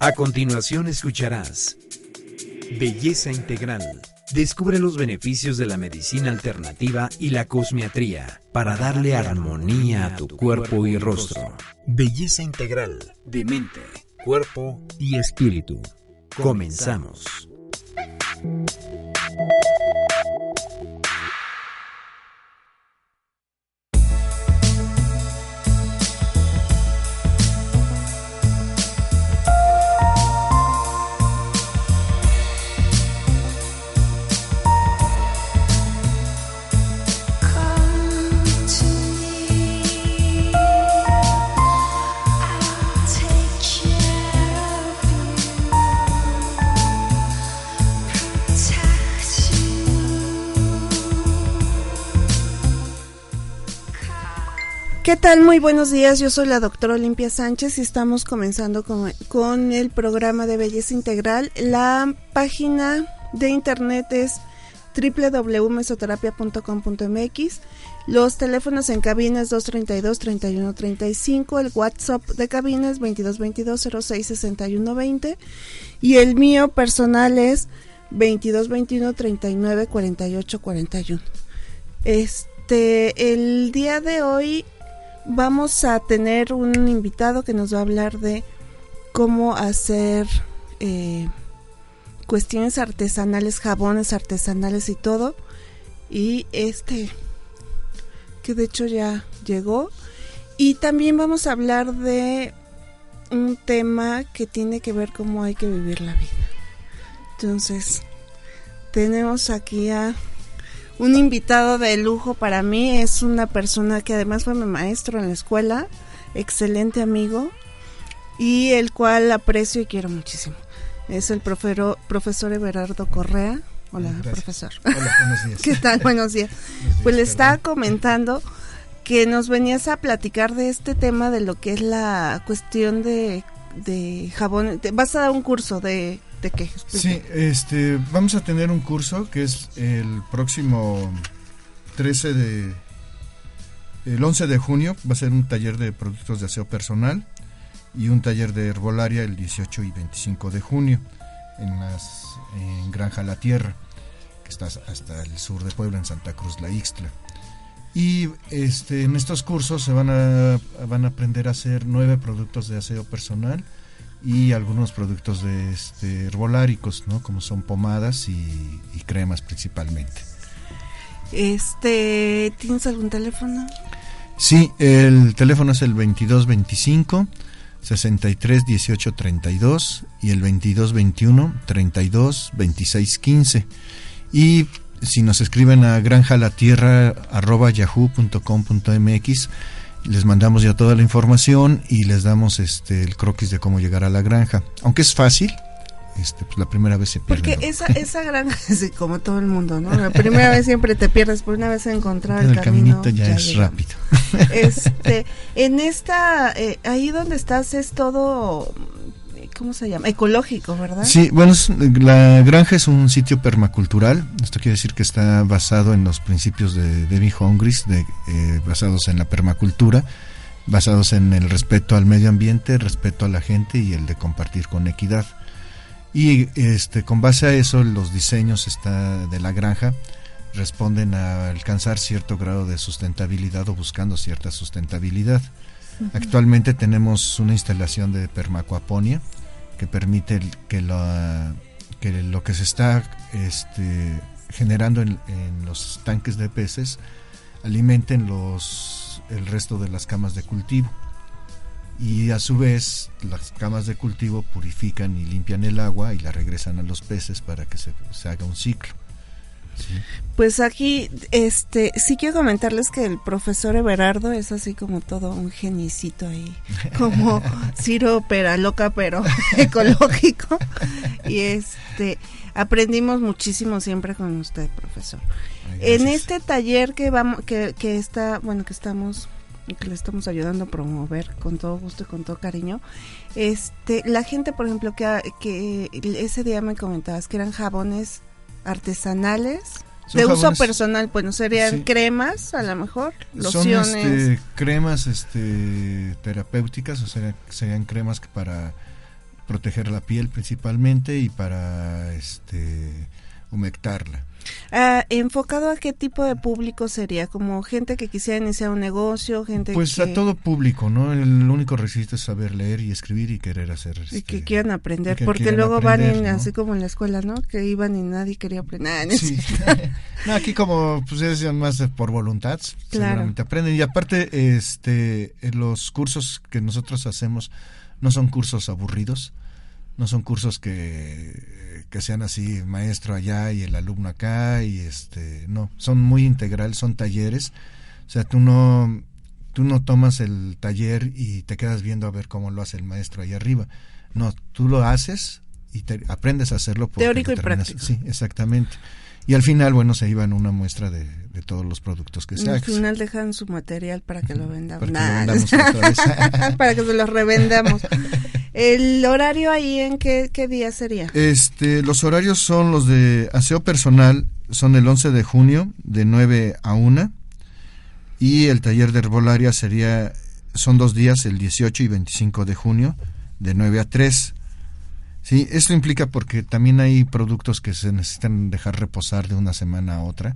A continuación escucharás Belleza Integral. Descubre los beneficios de la medicina alternativa y la cosmiatría para darle armonía a tu cuerpo y rostro. Belleza Integral de mente, cuerpo y espíritu. Comenzamos. ¿Qué tal? Muy buenos días. Yo soy la doctora Olimpia Sánchez y estamos comenzando con, el programa de Belleza Integral. La página de internet es www.mesoterapia.com.mx. Los teléfonos en cabina es 232-3135. El WhatsApp de cabina es 2222-066120. Y el mío personal es 2221-394841. Este, el día de hoy vamos a tener un invitado que nos va a hablar de cómo hacer eh, cuestiones artesanales, jabones artesanales y todo. Y este, que de hecho ya llegó. Y también vamos a hablar de un tema que tiene que ver cómo hay que vivir la vida. Entonces, tenemos aquí a un invitado de lujo para mí. Es una persona que además fue mi maestro en la escuela, excelente amigo y el cual aprecio y quiero muchísimo. Es el profesor, profesor Everardo Correa. Hola, profesor. Hola, buenos días. ¿Qué tal? Buenos días. pues le estaba comentando que nos venías a platicar de este tema de lo que es la cuestión de, de jabón. Vas a dar un curso de ¿De qué? Sí, este, vamos a tener un curso que es el próximo 13 de... El 11 de junio va a ser un taller de productos de aseo personal y un taller de herbolaria el 18 y 25 de junio en, las, Granja La Tierra, que está hasta el sur de Puebla, en Santa Cruz, La Ixtla. Y este, en estos cursos se van a, van a aprender a hacer nueve productos de aseo personal y algunos productos de este, herboláricos, ¿no? Como son pomadas y, cremas principalmente. Este, ¿tienes algún teléfono? Sí, el teléfono es el 2225 63 18 32 y el 2221 32 26 15. Y si nos escriben a granjalatierra@yahoo.com.mx les mandamos ya toda la información y les damos este el croquis de cómo llegar a la granja. Aunque es fácil, este, pues la primera vez se pierde. Porque esa, esa granja como todo el mundo, ¿no? La primera vez siempre te pierdes, por una vez encontrar el, el caminito ya, es rápido. Este, en esta, eh, ahí donde estás es todo ¿cómo se llama? Ecológico, ¿verdad? Sí, bueno, la granja es un sitio permacultural. Esto quiere decir que está basado en los principios de Debbie Hongris, de, eh, basados en la permacultura, basados en el respeto al medio ambiente, el respeto a la gente y el de compartir con equidad. Y este, con base a eso, los diseños está, de la granja responden a alcanzar cierto grado de sustentabilidad o buscando cierta sustentabilidad. Actualmente tenemos una instalación de permacuaponia, que permite que, lo que se está este, generando en, los tanques de peces alimenten los, el resto de las camas de cultivo. Y a su vez las camas de cultivo purifican y limpian el agua y la regresan a los peces para que se haga un ciclo. Pues aquí, este, sí quiero comentarles que el profesor Everardo es así como todo un genicito ahí, como Ciro Pera loca pero ecológico. Y este, aprendimos muchísimo siempre con usted, profesor. en este taller que vamos, que, que está, bueno, que estamos que le estamos ayudando a promover con todo gusto y con todo cariño. Este, la gente, por ejemplo, que, que ese día me comentabas que eran jabones artesanales. de uso personal, bueno, serían cremas, a lo mejor, lociones. Son este, cremas este, terapéuticas, o sea, serían cremas para proteger la piel principalmente y para este humectarla. Ah, ¿Enfocado a qué tipo de público sería? ¿Como gente que quisiera iniciar un negocio? gente Pues a todo público, ¿no? El único requisito es saber leer y escribir y querer hacer. y que este, quieran aprender, porque luego van así como en la escuela, ¿no? Que iban y nadie quería aprender. Sí. no, aquí como pues es más por voluntad, seguramente aprenden. Y aparte, este, los cursos que nosotros hacemos no son cursos aburridos, no son cursos que que sean así maestro allá y el alumno acá y este no son muy integral son talleres. O sea tú no tú no tomas el taller y te quedas viendo a ver cómo lo hace el maestro allá arriba. No tú lo haces y te, aprendes a hacerlo teórico y práctico. Sí exactamente y al final bueno se iban una muestra de, de todos los productos que se Al final dejan su material para que lo vendamos. Para, para que se los revendamos. ¿El horario ahí en qué, día sería? Este, los horarios son los de aseo personal, son el 11 de junio, de 9 a 1. Y el taller de herbolaria sería, son dos días, el 18 y 25 de junio, de 9 a 3. Sí, esto implica porque también hay productos que se necesitan dejar reposar de una semana a otra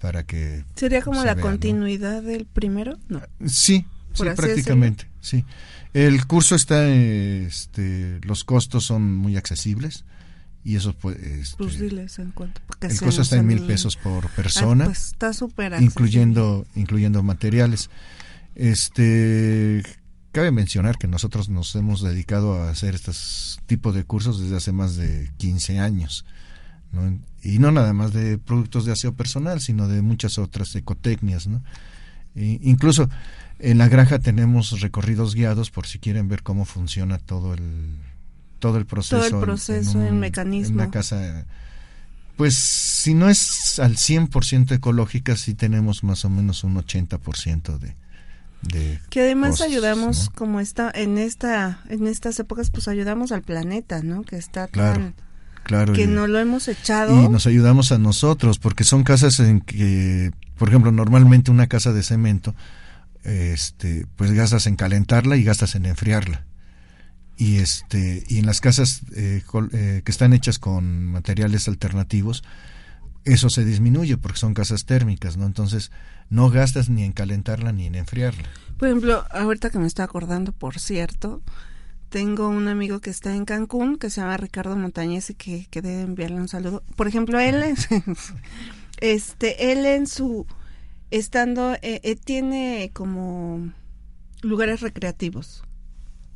para que... ¿Sería como la continuidad del primero? No. Sí, sí prácticamente, sí. El curso está, este, los costos son muy accesibles y eso pues, este, pues diles en cuanto el costo está en mil pesos por persona pues está súper incluyendo incluyendo materiales este cabe mencionar que nosotros nos hemos dedicado a hacer estos tipos de cursos desde hace más de 15 años y no nada más de productos de aseo personal sino de muchas otras ecotecnias no incluso en la granja tenemos recorridos guiados por si quieren ver cómo funciona todo el todo el proceso. Todo el proceso, en, mecanismo. En la casa. Pues si no es al 100% ecológica, sí tenemos más o menos un 80% de, de que además ayudamos como está en esta en estas épocas pues ayudamos al planeta no que está claro, claro que no lo hemos echado. y nos ayudamos a nosotros porque son casas en que por ejemplo normalmente una casa de cemento este, pues gastas en calentarla y gastas en enfriarla. Y, este, y en las casas eh, eh, que están hechas con materiales alternativos, eso se disminuye porque son casas térmicas, ¿no? Entonces, no gastas ni en calentarla ni en enfriarla. Por ejemplo, ahorita que me estoy acordando, por cierto, tengo un amigo que está en Cancún que se llama Ricardo Montañez y que, que debe enviarle un saludo. Por ejemplo, él, este, él en su estando, eh, eh, tiene como lugares recreativos.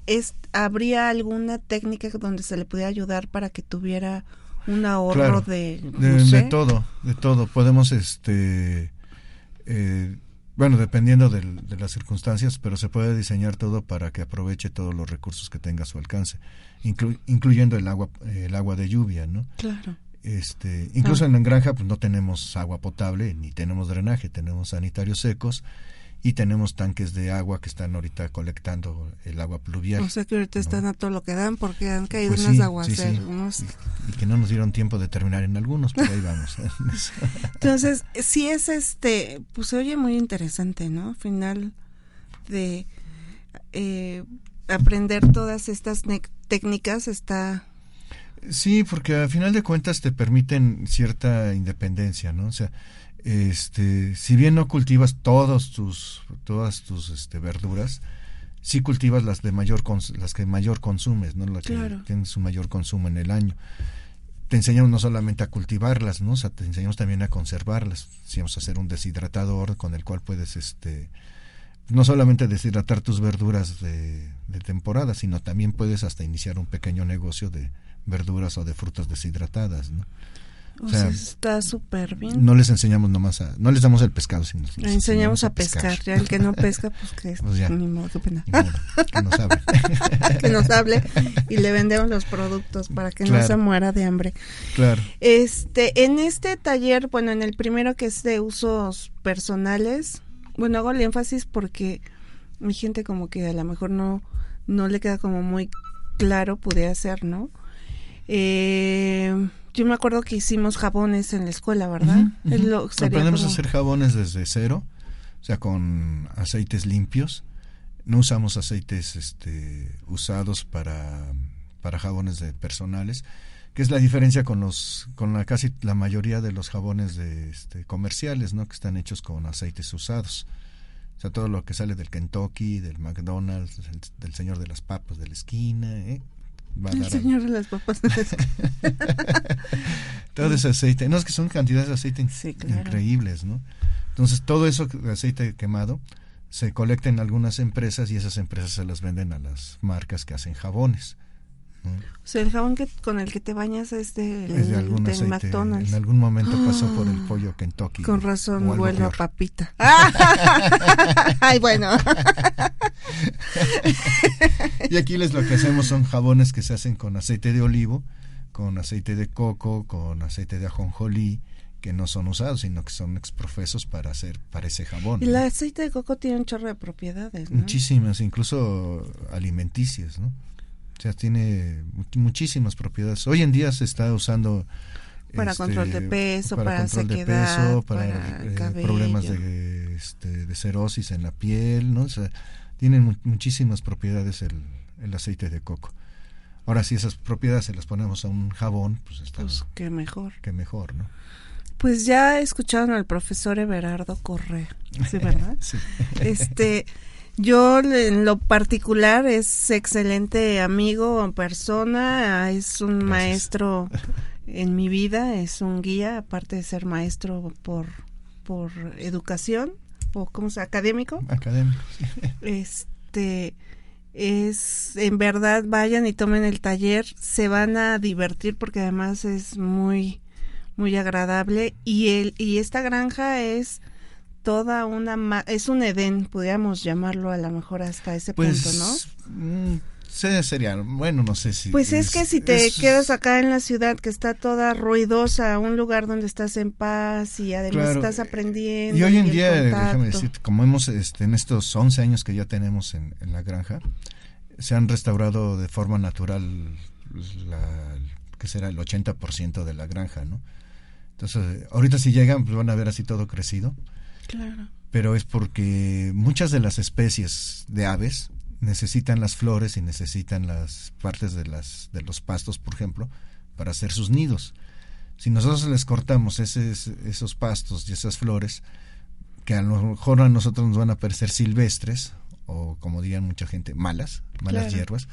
Es, ¿Habría alguna técnica donde se le pudiera ayudar para que tuviera un ahorro de, de, todo, de todo. Podemos, este, eh, bueno, dependiendo de, las circunstancias, pero se puede diseñar todo para que aproveche todos los recursos que tenga a su alcance, incluyendo el agua, el agua de lluvia, ¿no? Claro. Este, incluso en la granja pues no tenemos agua potable ni tenemos drenaje, tenemos sanitarios secos y tenemos tanques de agua que están ahorita colectando el agua pluvial. O sea que ahorita están a todo lo que dan porque han caído pues unas aguas Y, que no nos dieron tiempo de terminar en algunos, pero ahí vamos. Entonces, sí es este, pues se oye muy interesante, ¿no? Al final de eh, aprender todas estas técnicas está Sí, porque a final de cuentas te permiten cierta independencia, ¿no? O sea, este, si bien no cultivas todos tus, todas tus este, verduras, sí cultivas las de mayor las que mayor consumes, ¿no? Las que tienen su mayor consumo en el año. Te enseñamos no solamente a cultivarlas, ¿no? O sea, te enseñamos también a conservarlas. Si vamos a hacer un deshidratador con el cual puedes, este, no solamente deshidratar tus verduras de, de temporada, sino también puedes hasta iniciar un pequeño negocio de, verduras o de frutas deshidratadas, ¿no? O, sea, está súper bien. No les enseñamos nomás a, no les damos el pescado, sino les enseñamos, a, pescar. Ya el que no pesca, pues que pues ya, ni modo, qué pena. que nos hable. que nos hable y le vendemos los productos para que no se muera de hambre. Claro. Este, en este taller, bueno, en el primero que es de usos personales, bueno, hago el énfasis porque mi gente como que a lo mejor no, no le queda como muy claro, pudiera ser, ¿no? Eh, yo me acuerdo que hicimos jabones en la escuela, ¿verdad? Aprendemos a hacer jabones desde cero, o sea, con aceites limpios. No usamos aceites este, usados para, para jabones de personales, que es la diferencia con los con la casi la mayoría de los jabones de este, comerciales, ¿no? Que están hechos con aceites usados. O sea, todo lo que sale del Kentucky, del McDonald's, del, señor de las papas de la esquina, ¿eh? El señor de las papas. todo ese aceite, no es que son cantidades de aceite increíbles, ¿no? Entonces todo eso aceite quemado se colecta en algunas empresas y esas empresas se las venden a las marcas que hacen jabones. O sea, el jabón que con el que te bañas es de, McDonald's. En algún momento pasó por el pollo Kentucky. Con razón vuelvo a papita. Ay, bueno. y aquí les lo que hacemos son jabones que se hacen con aceite de olivo, con aceite de coco, con aceite de ajonjolí, que no son usados, sino que son exprofesos para hacer para ese jabón. Y el aceite de coco tiene un chorro de propiedades, Muchísimas, incluso alimenticias, ¿no? O sea, tiene muchísimas propiedades. Hoy en día se está usando para este, control de peso, para, control de peso, para, eh, problemas de, este, de cerosis en la piel, ¿no? O sea, tiene muchísimas propiedades el, el aceite de coco. Ahora, si esas propiedades se las ponemos a un jabón, pues está. Pues qué mejor. Qué mejor, ¿no? Pues ya escucharon al profesor Everardo Correa, ¿sí, verdad? sí. Este, yo en lo particular es excelente amigo, persona, es un maestro en mi vida, es un guía, aparte de ser maestro por, por educación, o como se académico. Académico. Este es en verdad vayan y tomen el taller, se van a divertir porque además es muy muy agradable y el y esta granja es toda una es un Edén, podríamos llamarlo a lo mejor hasta ese pues, punto, ¿no? Mm, sería, bueno, no sé si. Pues es, que si te quedas acá en la ciudad que está toda ruidosa, un lugar donde estás en paz y además estás aprendiendo. Y hoy en día, déjame decirte, como hemos este, en estos 11 años que ya tenemos en, en la granja, se han restaurado de forma natural pues, la, que será el 80% de la granja, ¿no? Entonces, ahorita si llegan, pues van a ver así todo crecido. Claro. Pero es porque muchas de las especies de aves necesitan las flores y necesitan las partes de las de los pastos, por ejemplo, para hacer sus nidos. Si nosotros les cortamos esos pastos y esas flores, que a lo mejor a nosotros nos van a parecer silvestres o como dirían mucha gente malas, malas hierbas,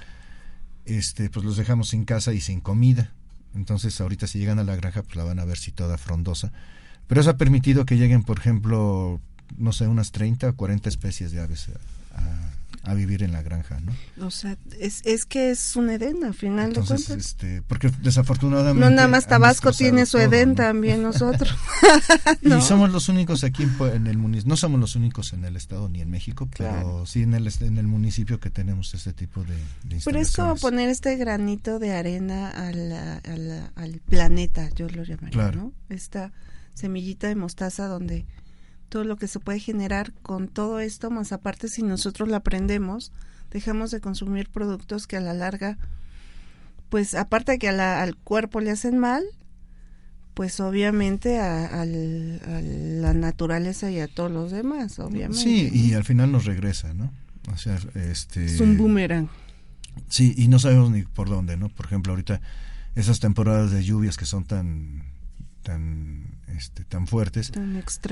este, pues los dejamos sin casa y sin comida. Entonces ahorita si llegan a la granja pues la van a ver si toda frondosa. Pero eso ha permitido que lleguen, por ejemplo, no sé, unas 30 o 40 especies de aves a, vivir en la granja, ¿no? O sea, es, es que es un Edén al final de cuentas. Este, porque desafortunadamente... No, nada más Tabasco tiene su Edén también nosotros. Y somos los únicos aquí en, el municipio, no somos los únicos en el estado ni en México, pero sí en el, en el municipio que tenemos este tipo de, de Pero es como poner este granito de arena al, al, planeta, yo lo llamaría, ¿no? Esta semillita de mostaza donde todo lo que se puede generar con todo esto, más aparte si nosotros la aprendemos, dejamos de consumir productos que a la larga, pues aparte de que al cuerpo le hacen mal, pues obviamente a, la naturaleza y a todos los demás, obviamente. Sí, y al final nos regresa, ¿no? O sea, este... Es un boomerang. Sí, y no sabemos ni por dónde, ¿no? Por ejemplo, ahorita esas temporadas de lluvias que son tan tan este, tan fuertes,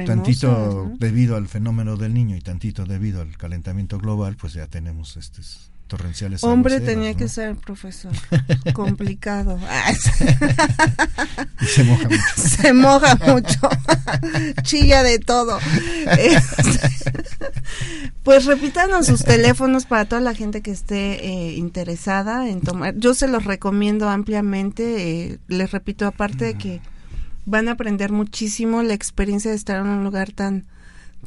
tantito debido al fenómeno del niño y tantito debido al calentamiento global, pues ya tenemos estos torrenciales. Hombre tenía que ser profesor, complicado. y se moja mucho. Se moja mucho, chilla de todo. Este, pues repítanos sus teléfonos para toda la gente que esté eh, interesada en tomar. Yo se los recomiendo ampliamente. Eh, les repito, aparte de que van a aprender muchísimo la experiencia de estar en un lugar tan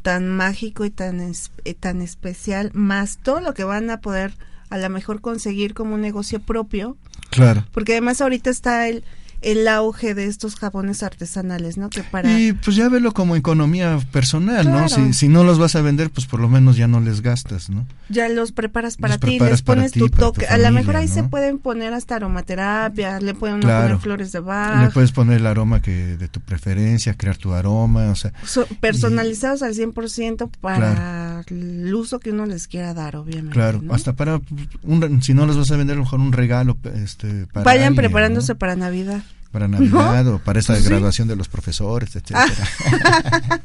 tan mágico y tan eh, tan especial más todo lo que van a poder a lo mejor conseguir como un negocio propio. Claro. Porque además ahorita está el el auge de estos jabones artesanales, ¿no? Que para y pues ya velo como economía personal, ¿no? Si, si no los vas a vender, pues por lo menos ya no les gastas, ¿no? Ya los preparas para ti, les pones tu toque. a lo mejor ahí se pueden poner hasta aromaterapia, le pueden poner flores de bar. Le puedes poner el aroma que de tu preferencia, crear tu aroma, o sea. personalizados al 100% para el uso que uno les quiera dar, obviamente. Claro, hasta para, un, si no los vas a vender, a lo mejor un regalo este, para Vayan preparándose para Navidad para Navidad o para esta graduación de los profesores, etcétera.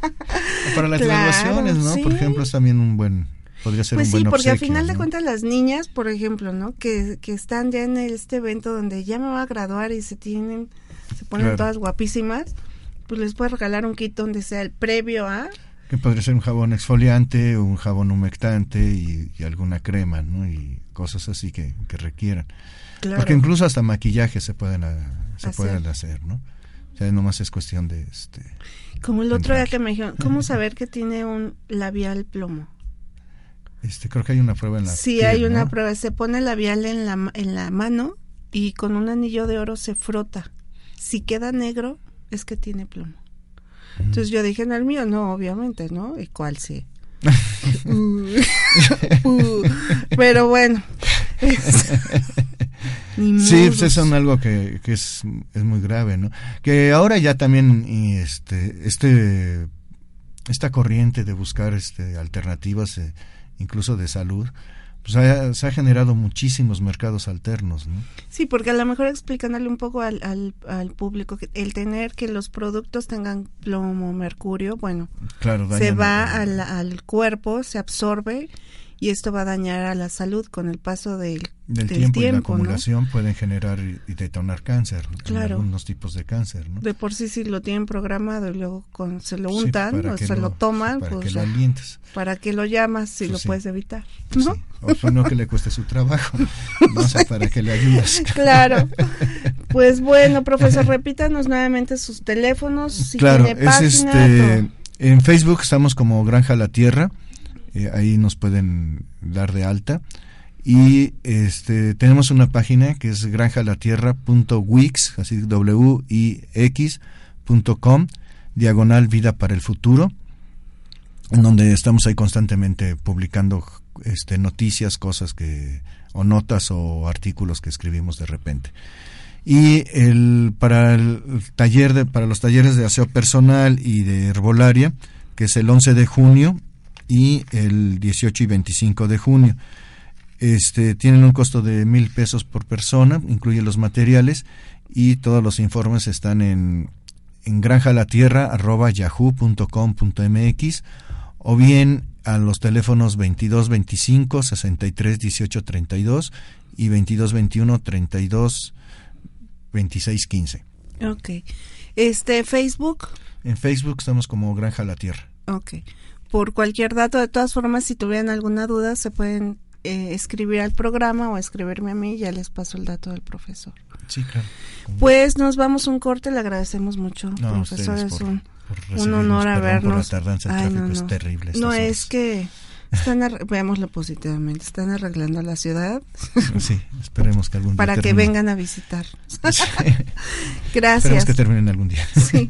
para las graduaciones, ¿no? Por ejemplo, es también un buen podría ser pues un sí, porque al final de cuentas las niñas, por ejemplo, ¿no? Que, que están ya en este evento donde ya me va a graduar y se tienen se ponen todas guapísimas, pues les puedes regalar un kit donde sea el previo a que podría ser un jabón exfoliante, un jabón humectante y, alguna crema, ¿no? Y cosas así que, que requieran. Porque incluso hasta maquillaje se pueden se hacer. pueden hacer, ¿no? O sea, nomás es cuestión de este. Como el otro día que me dijeron, ¿cómo saber que tiene un labial plomo? Este, creo que hay una prueba en la Sí, hay una prueba. Se pone el labial en la, en la mano y con un anillo de oro se frota. Si queda negro, es que tiene plomo. Entonces yo dije, en el mío no, obviamente, ¿no? ¿Y cuál sí? Uh, pero bueno. Sí, pues es algo que, que es, es, muy grave, ¿no? Que ahora ya también este, este, esta corriente de buscar este, alternativas, eh, incluso de salud, pues se ha generado muchísimos mercados alternos, ¿no? Sí, porque a lo mejor explicándole un poco al, al, al público, que el tener que los productos tengan plomo, mercurio, bueno, se va al, al cuerpo, se absorbe y esto va a dañar a la salud con el paso del, del, tiempo, y la acumulación pueden generar y detonar cáncer, claro. algunos tipos de cáncer. ¿no? De por sí si lo tienen programado y luego con, se lo untan o se lo, toman, para pues que lo alientes. ¿Para que lo llamas si pues lo puedes evitar? ¿no? O pues no que le cueste su trabajo, no sé, para que le ayudes. Claro. Pues bueno, profesor, repítanos nuevamente sus teléfonos, si claro, tiene es este, en Facebook estamos como Granja La Tierra, eh, ahí nos pueden dar de alta. Y este tenemos una página que es granjalatierra.wix, así w i x.com, diagonal vida para el futuro, en donde estamos ahí constantemente publicando este noticias, cosas que o notas o artículos que escribimos de repente. Y el para el taller de para los talleres de aseo personal y de herbolaria, que es el 11 de junio y el 18 y 25 de junio. Este, tienen un costo de mil pesos por persona, incluye los materiales y todos los informes están en, en granjalatierra.yahoo.com.mx o bien a los teléfonos 22 25 63 18 32 y 22 21 32 26 15. Ok. Este, Facebook. En Facebook estamos como Granja La Tierra. Ok por cualquier dato. De todas formas, si tuvieran alguna duda, se pueden eh, escribir al programa o escribirme a mí y ya les paso el dato del profesor. Sí, claro. Pues nos vamos un corte, le agradecemos mucho, profesor. Es un, un honor habernos. Por la tardanza, no, es terrible. No, es que están veámoslo positivamente, están arreglando la ciudad. Sí, esperemos que algún día Para que vengan a visitar. Gracias. Esperemos que terminen algún día. Sí.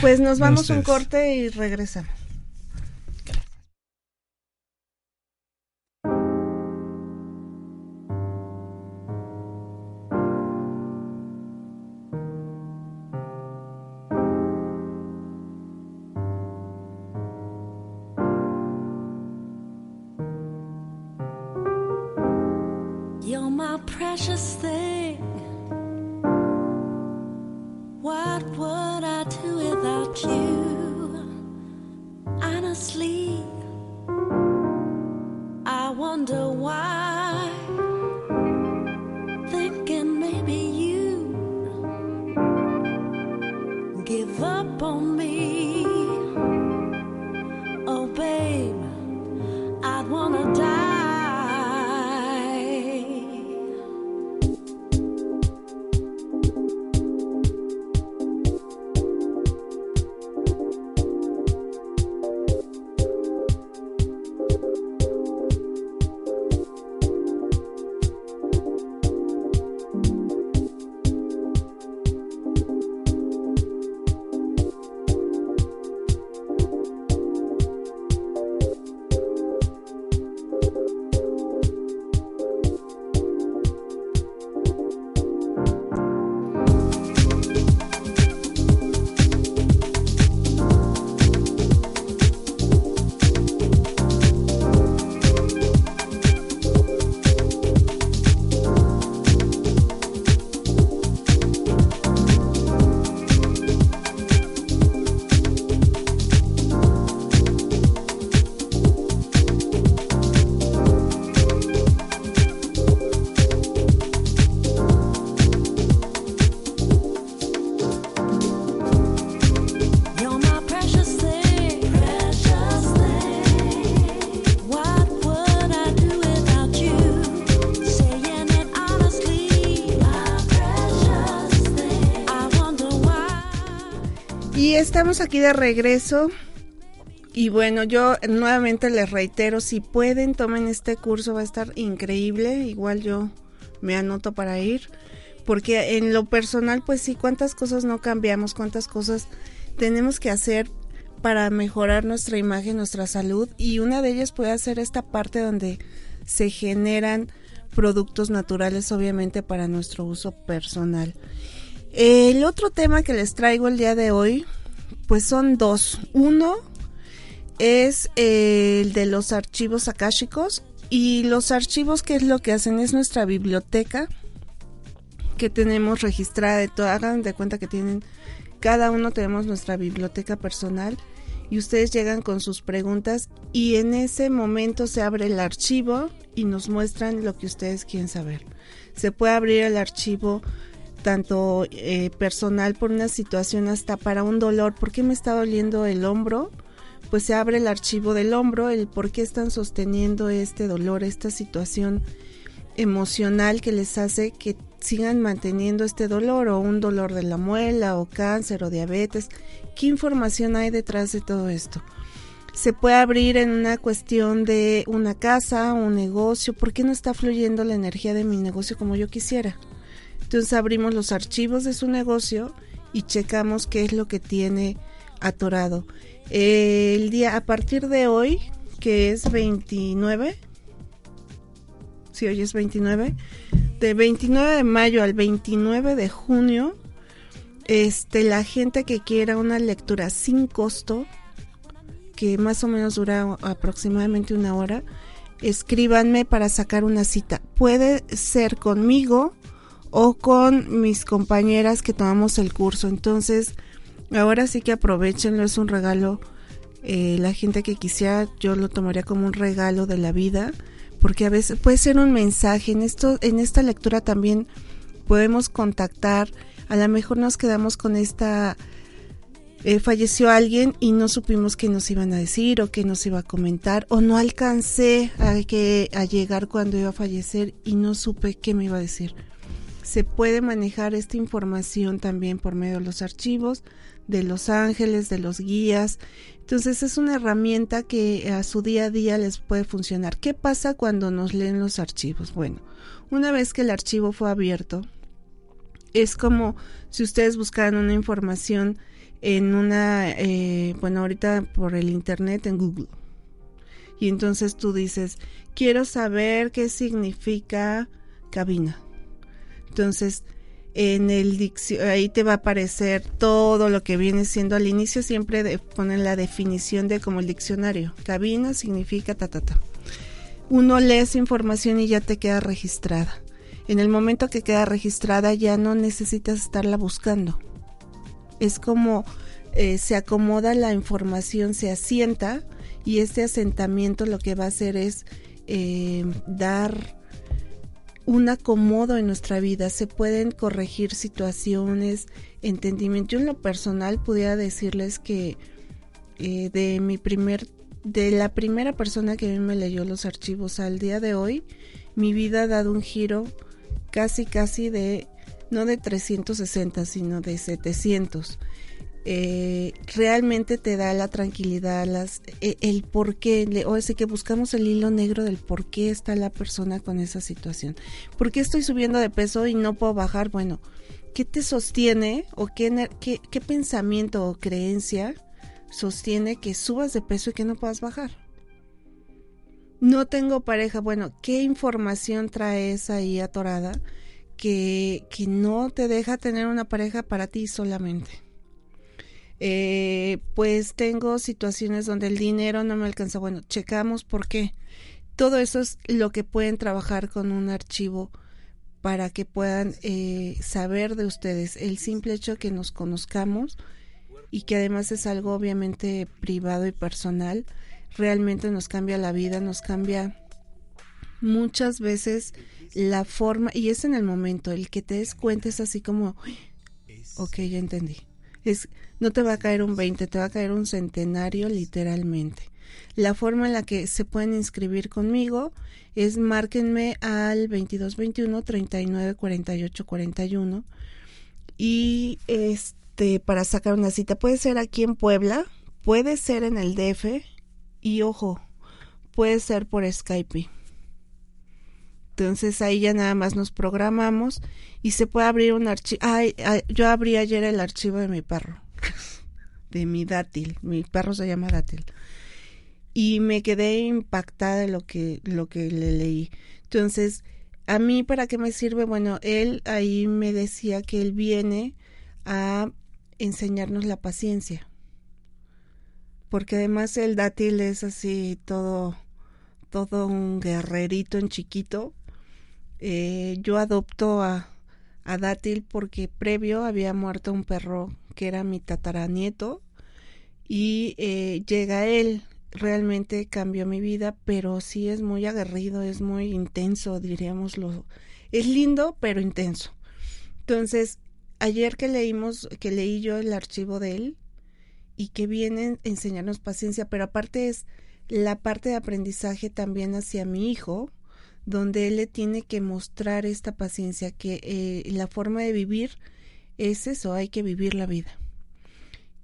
Pues nos vamos un corte y regresamos. Precious thing. What would I do without you? Honestly, I wonder why. Estamos aquí de regreso. Y bueno, yo nuevamente les reitero, si pueden, tomen este curso, va a estar increíble. Igual yo me anoto para ir. Porque en lo personal, pues sí, cuántas cosas no cambiamos, cuántas cosas tenemos que hacer para mejorar nuestra imagen, nuestra salud. Y una de ellas puede ser esta parte donde se generan productos naturales, obviamente, para nuestro uso personal. El otro tema que les traigo el día de hoy, pues son dos. Uno es el de los archivos akáshicos y los archivos, ¿qué es lo que hacen? Es nuestra biblioteca que tenemos registrada de. Hagan de cuenta que tienen, cada uno tenemos nuestra biblioteca personal y ustedes llegan con sus preguntas y en ese momento se abre el archivo y nos muestran lo que ustedes quieren saber. Se puede abrir el archivo tanto eh, personal por una situación hasta para un dolor, ¿por qué me está doliendo el hombro? Pues se abre el archivo del hombro, el por qué están sosteniendo este dolor, esta situación emocional que les hace que sigan manteniendo este dolor o un dolor de la muela o cáncer o diabetes. ¿Qué información hay detrás de todo esto? Se puede abrir en una cuestión de una casa, un negocio, ¿por qué no está fluyendo la energía de mi negocio como yo quisiera? Entonces abrimos los archivos de su negocio y checamos qué es lo que tiene atorado. El día a partir de hoy, que es 29, si hoy es 29, de 29 de mayo al 29 de junio, este, la gente que quiera una lectura sin costo, que más o menos dura aproximadamente una hora, escríbanme para sacar una cita. Puede ser conmigo o con mis compañeras que tomamos el curso. Entonces, ahora sí que aprovechenlo, es un regalo. Eh, la gente que quisiera, yo lo tomaría como un regalo de la vida porque a veces puede ser un mensaje. En, esto, en esta lectura también podemos contactar, a lo mejor nos quedamos con esta... Eh, falleció alguien y no supimos qué nos iban a decir o qué nos iba a comentar o no alcancé a, que, a llegar cuando iba a fallecer y no supe qué me iba a decir. Se puede manejar esta información también por medio de los archivos, de los ángeles, de los guías. Entonces es una herramienta que a su día a día les puede funcionar. ¿Qué pasa cuando nos leen los archivos? Bueno, una vez que el archivo fue abierto, es como si ustedes buscaran una información en una, eh, bueno, ahorita por el internet en Google. Y entonces tú dices, quiero saber qué significa cabina. Entonces en el ahí te va a aparecer todo lo que viene siendo al inicio siempre ponen la definición de como el diccionario. Cabina significa ta ta ta. Uno lee esa información y ya te queda registrada. En el momento que queda registrada ya no necesitas estarla buscando. Es como eh, se acomoda la información se asienta y este asentamiento lo que va a hacer es eh, dar un acomodo en nuestra vida, se pueden corregir situaciones, entendimiento. Yo en lo personal pudiera decirles que eh, de mi primer, de la primera persona que me leyó los archivos al día de hoy, mi vida ha dado un giro casi casi de no de 360 sino de 700 eh, realmente te da la tranquilidad, e, el por qué, o sea que buscamos el hilo negro del por qué está la persona con esa situación. ¿Por qué estoy subiendo de peso y no puedo bajar? Bueno, ¿qué te sostiene o qué, pensamiento o creencia sostiene que subas de peso y que no puedas bajar? No tengo pareja. Bueno, ¿qué información traes ahí atorada que, que no te deja tener una pareja para ti solamente? Eh, pues tengo situaciones donde el dinero no me alcanza. Bueno, checamos por qué. Todo eso es lo que pueden trabajar con un archivo para que puedan eh, saber de ustedes. El simple hecho que nos conozcamos y que además es algo obviamente privado y personal, realmente nos cambia la vida, nos cambia muchas veces la forma, y es en el momento, el que te des cuenta es así como, ok, ya entendí es, no te va a caer un 20, te va a caer un centenario literalmente. La forma en la que se pueden inscribir conmigo es márquenme al 2221 39 48 41 y es este para sacar una cita. Puede ser aquí en Puebla, puede ser en el DF y ojo, puede ser por Skype. Entonces ahí ya nada más nos programamos y se puede abrir un archivo. Ay, yo abrí ayer el archivo de mi perro, de mi dátil. Mi perro se llama dátil. Y me quedé impactada de lo que, lo que le leí. Entonces, a mí, ¿para qué me sirve? Bueno, él ahí me decía que él viene a enseñarnos la paciencia. Porque además el dátil es así todo, todo un guerrerito en chiquito eh, yo adopto a, a Dátil porque previo había muerto un perro que era mi tataranieto y eh, llega él. Realmente cambió mi vida, pero sí es muy aguerrido, es muy intenso, diríamoslo. Es lindo, pero intenso. Entonces, ayer que leímos, que leí yo el archivo de él y que viene a enseñarnos paciencia, pero aparte es la parte de aprendizaje también hacia mi hijo, donde él le tiene que mostrar esta paciencia, que eh, la forma de vivir es eso, hay que vivir la vida.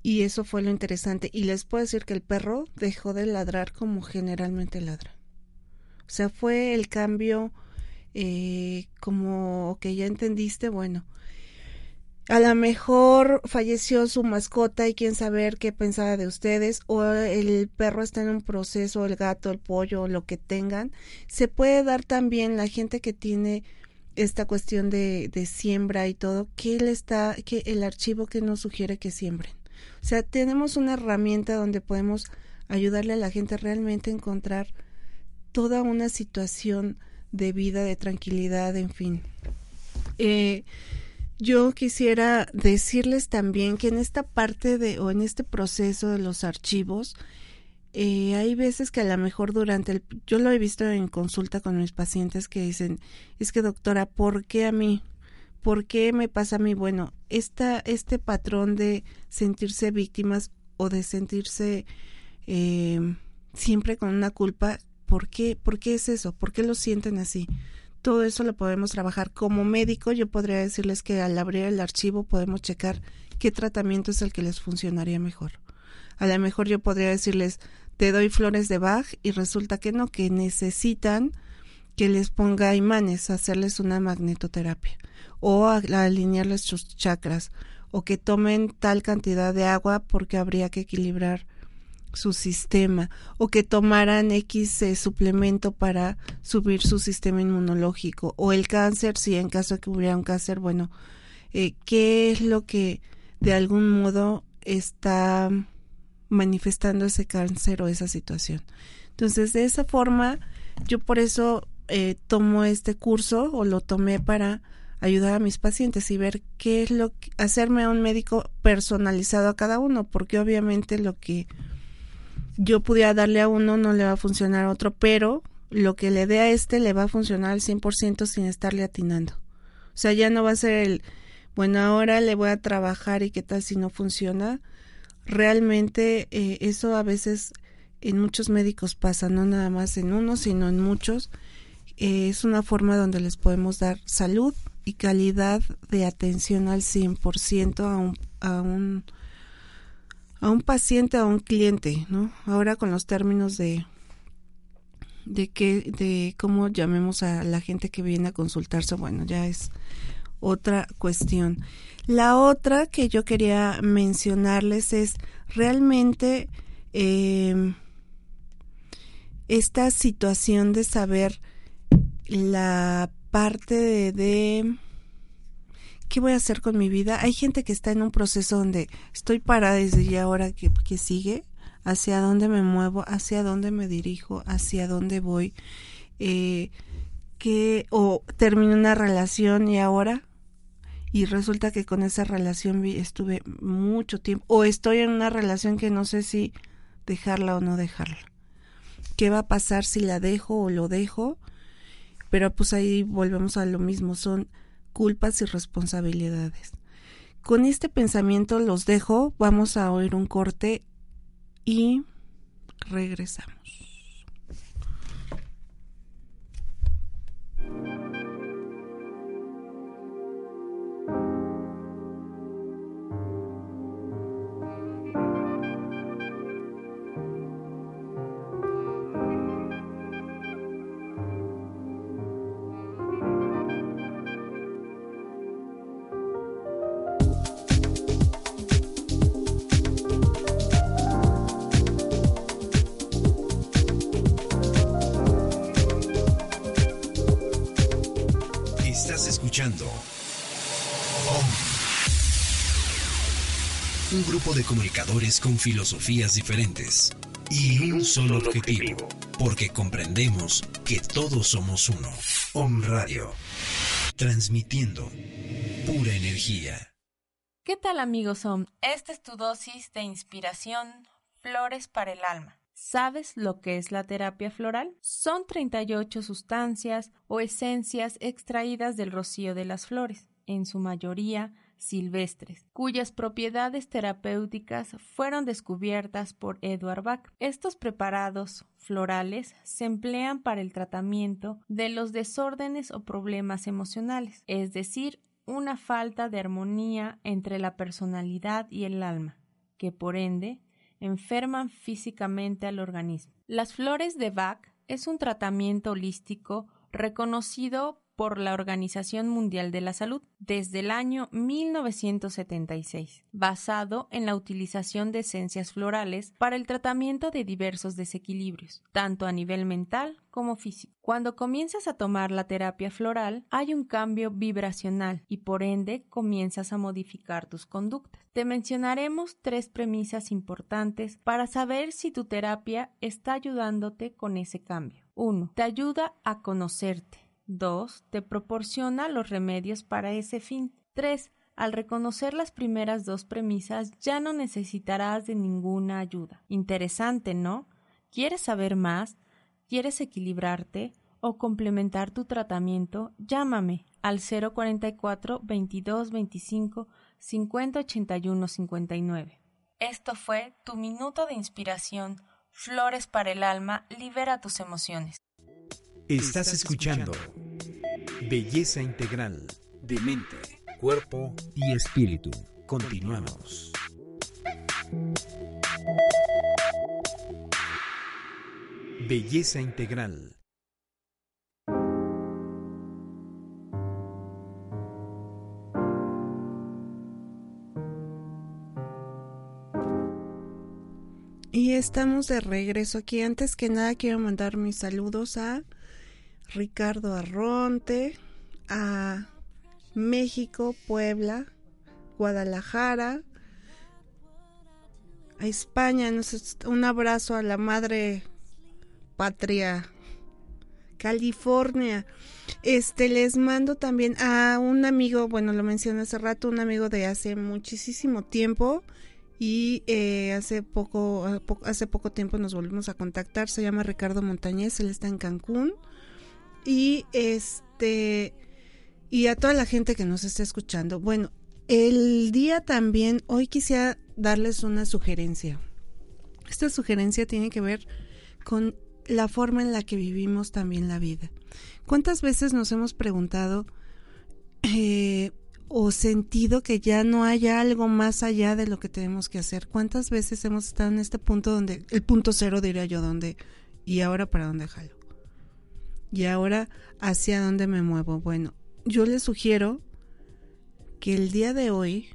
Y eso fue lo interesante. Y les puedo decir que el perro dejó de ladrar como generalmente ladra. O sea, fue el cambio eh, como que ya entendiste, bueno, a lo mejor falleció su mascota y quién saber qué pensaba de ustedes, o el perro está en un proceso, el gato, el pollo, lo que tengan. Se puede dar también la gente que tiene esta cuestión de, de siembra y todo, que él está, que el archivo que nos sugiere que siembren. O sea, tenemos una herramienta donde podemos ayudarle a la gente realmente a encontrar toda una situación de vida, de tranquilidad, en fin. Eh, yo quisiera decirles también que en esta parte de o en este proceso de los archivos eh, hay veces que a lo mejor durante el yo lo he visto en consulta con mis pacientes que dicen es que doctora ¿por qué a mí? ¿por qué me pasa a mí? Bueno esta este patrón de sentirse víctimas o de sentirse eh, siempre con una culpa ¿por qué? ¿por qué es eso? ¿por qué lo sienten así? todo eso lo podemos trabajar. Como médico, yo podría decirles que al abrir el archivo podemos checar qué tratamiento es el que les funcionaría mejor. A lo mejor yo podría decirles, te doy flores de Bach y resulta que no, que necesitan que les ponga imanes, hacerles una magnetoterapia o alinearles sus chakras o que tomen tal cantidad de agua porque habría que equilibrar su sistema o que tomaran X eh, suplemento para subir su sistema inmunológico o el cáncer, si en caso de que hubiera un cáncer, bueno, eh, ¿qué es lo que de algún modo está manifestando ese cáncer o esa situación? Entonces, de esa forma, yo por eso eh, tomo este curso o lo tomé para ayudar a mis pacientes y ver qué es lo que, hacerme un médico personalizado a cada uno, porque obviamente lo que yo pudiera darle a uno, no le va a funcionar a otro, pero lo que le dé a este le va a funcionar al 100% sin estarle atinando. O sea, ya no va a ser el, bueno, ahora le voy a trabajar y qué tal si no funciona. Realmente eh, eso a veces en muchos médicos pasa, no nada más en uno, sino en muchos. Eh, es una forma donde les podemos dar salud y calidad de atención al 100% a un, a un a un paciente, a un cliente, ¿no? Ahora con los términos de de que de cómo llamemos a la gente que viene a consultarse, bueno, ya es otra cuestión. La otra que yo quería mencionarles es realmente eh, esta situación de saber la parte de ¿qué voy a hacer con mi vida? Hay gente que está en un proceso donde estoy parada desde ya ahora que, que sigue, hacia dónde me muevo, hacia dónde me dirijo, hacia dónde voy, eh, que o termino una relación y ahora y resulta que con esa relación estuve mucho tiempo o estoy en una relación que no sé si dejarla o no dejarla. ¿Qué va a pasar si la dejo o lo dejo? Pero pues ahí volvemos a lo mismo, son culpas y responsabilidades. Con este pensamiento los dejo, vamos a oír un corte y regresamos. Grupo de comunicadores con filosofías diferentes y un solo objetivo, porque comprendemos que todos somos uno. Om Radio, transmitiendo pura energía. ¿Qué tal amigos Om? Esta es tu dosis de inspiración, flores para el alma. ¿Sabes lo que es la terapia floral? Son 38 sustancias o esencias extraídas del rocío de las flores, en su mayoría silvestres, cuyas propiedades terapéuticas fueron descubiertas por Edward Bach. Estos preparados florales se emplean para el tratamiento de los desórdenes o problemas emocionales, es decir, una falta de armonía entre la personalidad y el alma, que por ende enferman físicamente al organismo. Las flores de Bach es un tratamiento holístico reconocido por la Organización Mundial de la Salud desde el año 1976, basado en la utilización de esencias florales para el tratamiento de diversos desequilibrios, tanto a nivel mental como físico. Cuando comienzas a tomar la terapia floral, hay un cambio vibracional y por ende comienzas a modificar tus conductas. Te mencionaremos tres premisas importantes para saber si tu terapia está ayudándote con ese cambio. 1. Te ayuda a conocerte. 2. Te proporciona los remedios para ese fin. 3. Al reconocer las primeras dos premisas ya no necesitarás de ninguna ayuda. Interesante, ¿no? ¿Quieres saber más? ¿Quieres equilibrarte o complementar tu tratamiento? Llámame al 044 22 25 50 81 59. Esto fue tu minuto de inspiración. Flores para el alma, libera tus emociones. Estás escuchando Belleza Integral de mente, cuerpo y espíritu. Continuamos. Belleza Integral. Y estamos de regreso aquí. Antes que nada quiero mandar mis saludos a Ricardo Arronte, a México, Puebla, Guadalajara, a España, un abrazo a la madre patria, California. Este les mando también a un amigo, bueno, lo mencioné hace rato, un amigo de hace muchísimo tiempo y eh, hace poco hace poco tiempo nos volvimos a contactar, se llama Ricardo Montañez, él está en Cancún y este y a toda la gente que nos está escuchando. Bueno, el día también hoy quisiera darles una sugerencia. Esta sugerencia tiene que ver con la forma en la que vivimos también la vida. ¿Cuántas veces nos hemos preguntado eh, o sentido que ya no haya algo más allá de lo que tenemos que hacer? ¿Cuántas veces hemos estado en este punto donde, el punto cero diría yo, donde, y ahora para dónde jalo? Y ahora, ¿hacia dónde me muevo? Bueno, yo les sugiero que el día de hoy,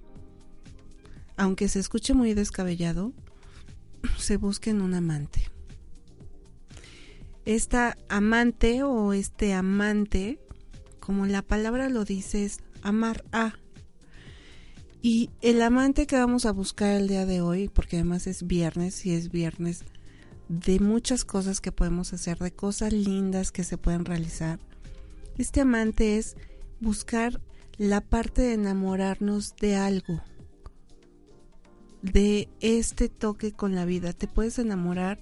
aunque se escuche muy descabellado, se busquen un amante. Esta amante o este amante, como la palabra lo dice, es amar a. Y el amante que vamos a buscar el día de hoy, porque además es viernes y es viernes de muchas cosas que podemos hacer, de cosas lindas que se pueden realizar. Este amante es buscar la parte de enamorarnos de algo, de este toque con la vida. Te puedes enamorar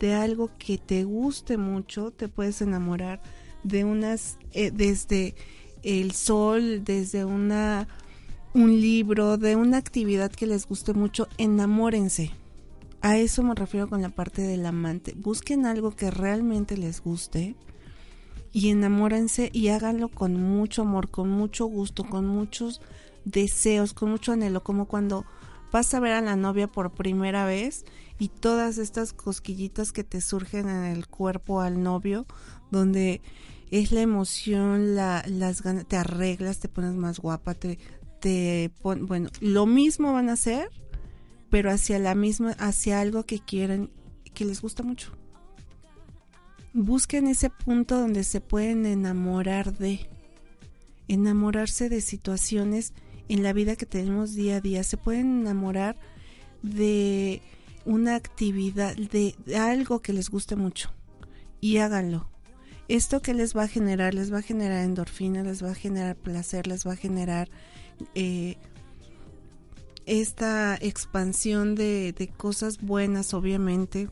de algo que te guste mucho, te puedes enamorar de unas, eh, desde el sol, desde una, un libro, de una actividad que les guste mucho, enamórense a eso me refiero con la parte del amante. Busquen algo que realmente les guste y enamórense y háganlo con mucho amor, con mucho gusto, con muchos deseos, con mucho anhelo, como cuando vas a ver a la novia por primera vez y todas estas cosquillitas que te surgen en el cuerpo al novio, donde es la emoción, la, las ganas, te arreglas, te pones más guapa, te, te bueno, lo mismo van a hacer pero hacia la misma, hacia algo que quieren, que les gusta mucho. Busquen ese punto donde se pueden enamorar de. enamorarse de situaciones en la vida que tenemos día a día. Se pueden enamorar de una actividad, de, algo que les guste mucho y háganlo. Esto que les va a generar, les va a generar endorfina, les va a generar placer, les va a generar eh, esta expansión de, de cosas buenas, obviamente,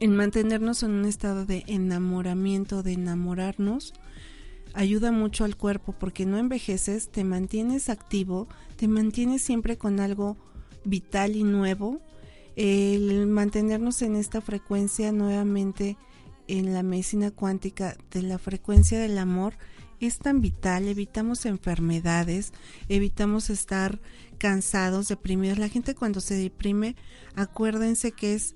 en mantenernos en un estado de enamoramiento, de enamorarnos, ayuda mucho al cuerpo porque no envejeces, te mantienes activo, te mantienes siempre con algo vital y nuevo. El mantenernos en esta frecuencia nuevamente en la medicina cuántica de la frecuencia del amor es tan vital, evitamos enfermedades, evitamos estar cansados, deprimidos. La gente cuando se deprime, acuérdense que es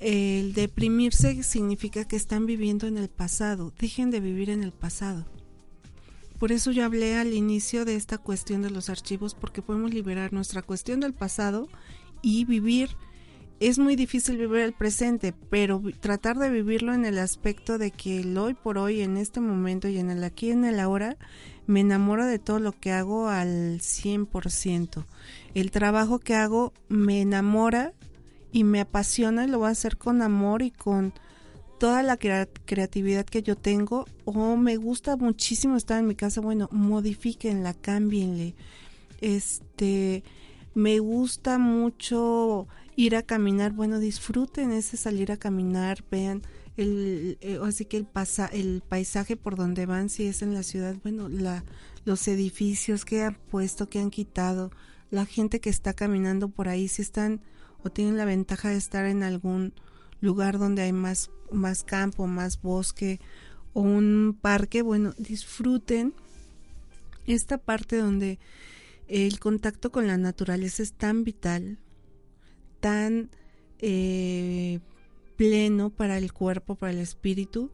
el deprimirse significa que están viviendo en el pasado. Dejen de vivir en el pasado. Por eso yo hablé al inicio de esta cuestión de los archivos, porque podemos liberar nuestra cuestión del pasado y vivir. Es muy difícil vivir el presente, pero tratar de vivirlo en el aspecto de que el hoy por hoy, en este momento y en el aquí y en el ahora, me enamoro de todo lo que hago al 100%. El trabajo que hago me enamora y me apasiona y lo voy a hacer con amor y con toda la creatividad que yo tengo o me gusta muchísimo estar en mi casa, bueno, modifíquenla, cámbienle. Este, me gusta mucho ir a caminar, bueno, disfruten ese salir a caminar, vean el eh, así que el pasa el paisaje por donde van si es en la ciudad, bueno, la los edificios que han puesto, que han quitado, la gente que está caminando por ahí si están o tienen la ventaja de estar en algún lugar donde hay más, más campo, más bosque o un parque, bueno, disfruten esta parte donde el contacto con la naturaleza es tan vital, tan eh, pleno para el cuerpo, para el espíritu.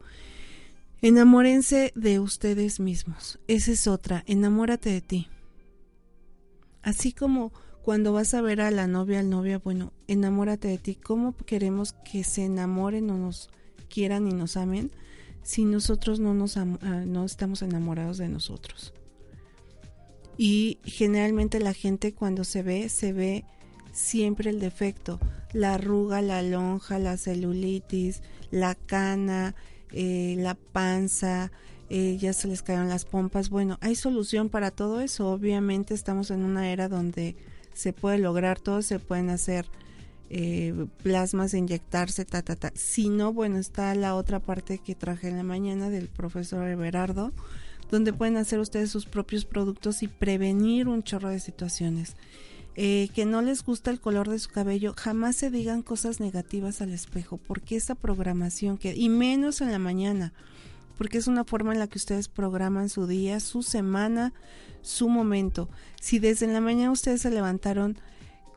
Enamórense de ustedes mismos. Esa es otra. Enamórate de ti. Así como cuando vas a ver a la novia, al novio, bueno, enamórate de ti. ¿Cómo queremos que se enamoren o nos quieran y nos amen si nosotros no, nos ah, no estamos enamorados de nosotros? Y generalmente la gente cuando se ve, se ve siempre el defecto, la arruga, la lonja, la celulitis, la cana, eh, la panza, eh, ya se les caen las pompas. Bueno, hay solución para todo eso. Obviamente estamos en una era donde se puede lograr todo, se pueden hacer eh, plasmas, inyectarse, ta, ta, ta. Si no, bueno, está la otra parte que traje en la mañana del profesor Everardo, donde pueden hacer ustedes sus propios productos y prevenir un chorro de situaciones. Eh, que no les gusta el color de su cabello, jamás se digan cosas negativas al espejo, porque esa programación que, y menos en la mañana, porque es una forma en la que ustedes programan su día, su semana, su momento. Si desde la mañana ustedes se levantaron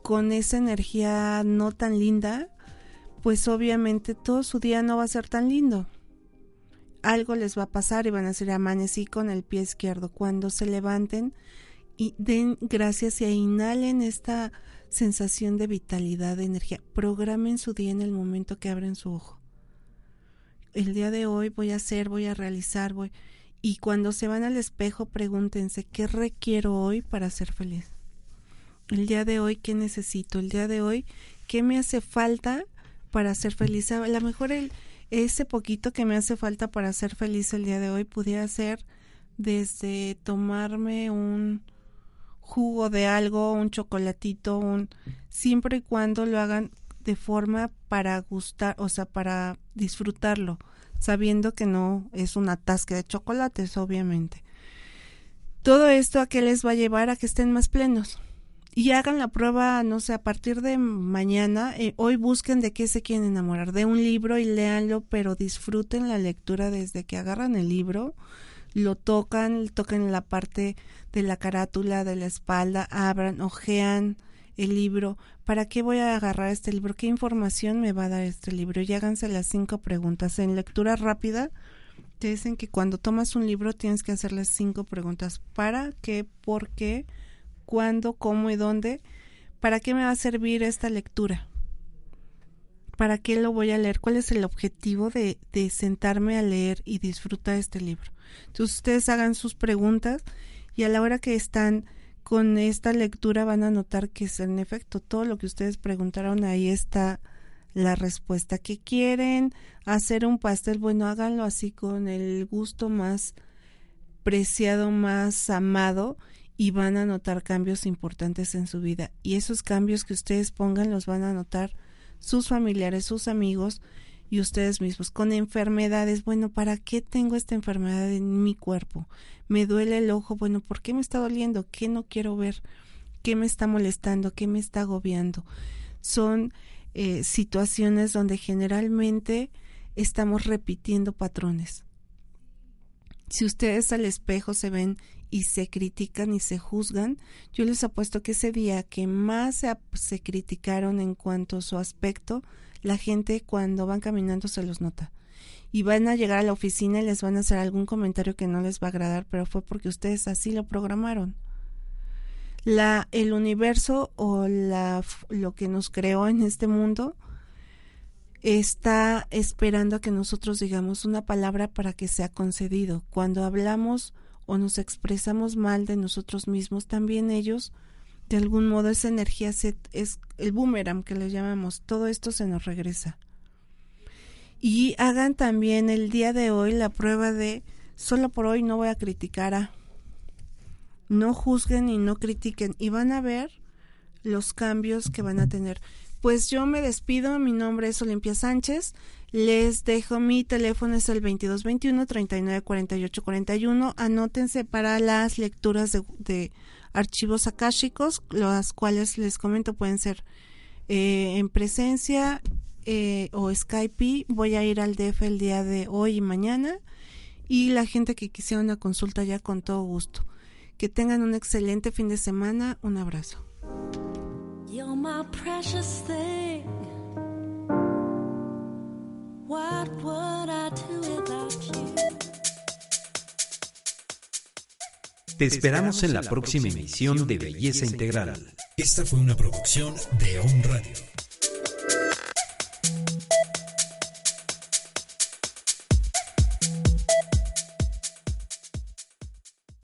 con esa energía no tan linda, pues obviamente todo su día no va a ser tan lindo. Algo les va a pasar y van a decir amanecí con el pie izquierdo. Cuando se levanten y den gracias y inhalen esta sensación de vitalidad, de energía, programen su día en el momento que abren su ojo el día de hoy voy a hacer, voy a realizar, voy... Y cuando se van al espejo, pregúntense, ¿qué requiero hoy para ser feliz? El día de hoy, ¿qué necesito? El día de hoy, ¿qué me hace falta para ser feliz? A lo mejor el, ese poquito que me hace falta para ser feliz el día de hoy pudiera ser desde tomarme un jugo de algo, un chocolatito, un siempre y cuando lo hagan de forma para gustar, o sea, para disfrutarlo, sabiendo que no es un atasque de chocolates, obviamente. Todo esto a qué les va a llevar a que estén más plenos. Y hagan la prueba, no sé, a partir de mañana, eh, hoy busquen de qué se quieren enamorar, de un libro y léanlo, pero disfruten la lectura desde que agarran el libro, lo tocan, toquen la parte de la carátula, de la espalda, abran, ojean, el libro, ¿para qué voy a agarrar este libro? ¿Qué información me va a dar este libro? Y háganse las cinco preguntas. En lectura rápida te dicen que cuando tomas un libro tienes que hacerle cinco preguntas. ¿Para qué? ¿Por qué? ¿Cuándo? ¿Cómo y dónde? ¿Para qué me va a servir esta lectura? ¿para qué lo voy a leer? ¿Cuál es el objetivo de, de sentarme a leer y disfrutar este libro? Entonces ustedes hagan sus preguntas y a la hora que están con esta lectura van a notar que es en efecto todo lo que ustedes preguntaron ahí está la respuesta. Que quieren hacer un pastel bueno háganlo así con el gusto más preciado más amado y van a notar cambios importantes en su vida. Y esos cambios que ustedes pongan los van a notar sus familiares sus amigos y ustedes mismos con enfermedades bueno para qué tengo esta enfermedad en mi cuerpo me duele el ojo, bueno, ¿por qué me está doliendo? ¿Qué no quiero ver? ¿Qué me está molestando? ¿Qué me está agobiando? Son eh, situaciones donde generalmente estamos repitiendo patrones. Si ustedes al espejo se ven y se critican y se juzgan, yo les apuesto que ese día que más se, se criticaron en cuanto a su aspecto, la gente cuando van caminando se los nota y van a llegar a la oficina y les van a hacer algún comentario que no les va a agradar, pero fue porque ustedes así lo programaron. La, el universo o la, lo que nos creó en este mundo está esperando a que nosotros digamos una palabra para que sea concedido. Cuando hablamos o nos expresamos mal de nosotros mismos, también ellos, de algún modo, esa energía se, es el boomerang que le llamamos, todo esto se nos regresa y hagan también el día de hoy la prueba de solo por hoy no voy a criticar a no juzguen y no critiquen y van a ver los cambios que van a tener. Pues yo me despido, mi nombre es Olimpia Sánchez, les dejo mi teléfono es el 2221 394841, anótense para las lecturas de, archivos akáshicos, las cuales les comento pueden ser eh, en presencia eh, o Skype. Voy a ir al DF el día de hoy y mañana. Y la gente que quisiera una consulta ya con todo gusto. Que tengan un excelente fin de semana. Un abrazo. Te esperamos en la próxima emisión de Belleza Integral. Esta fue una producción de On Radio.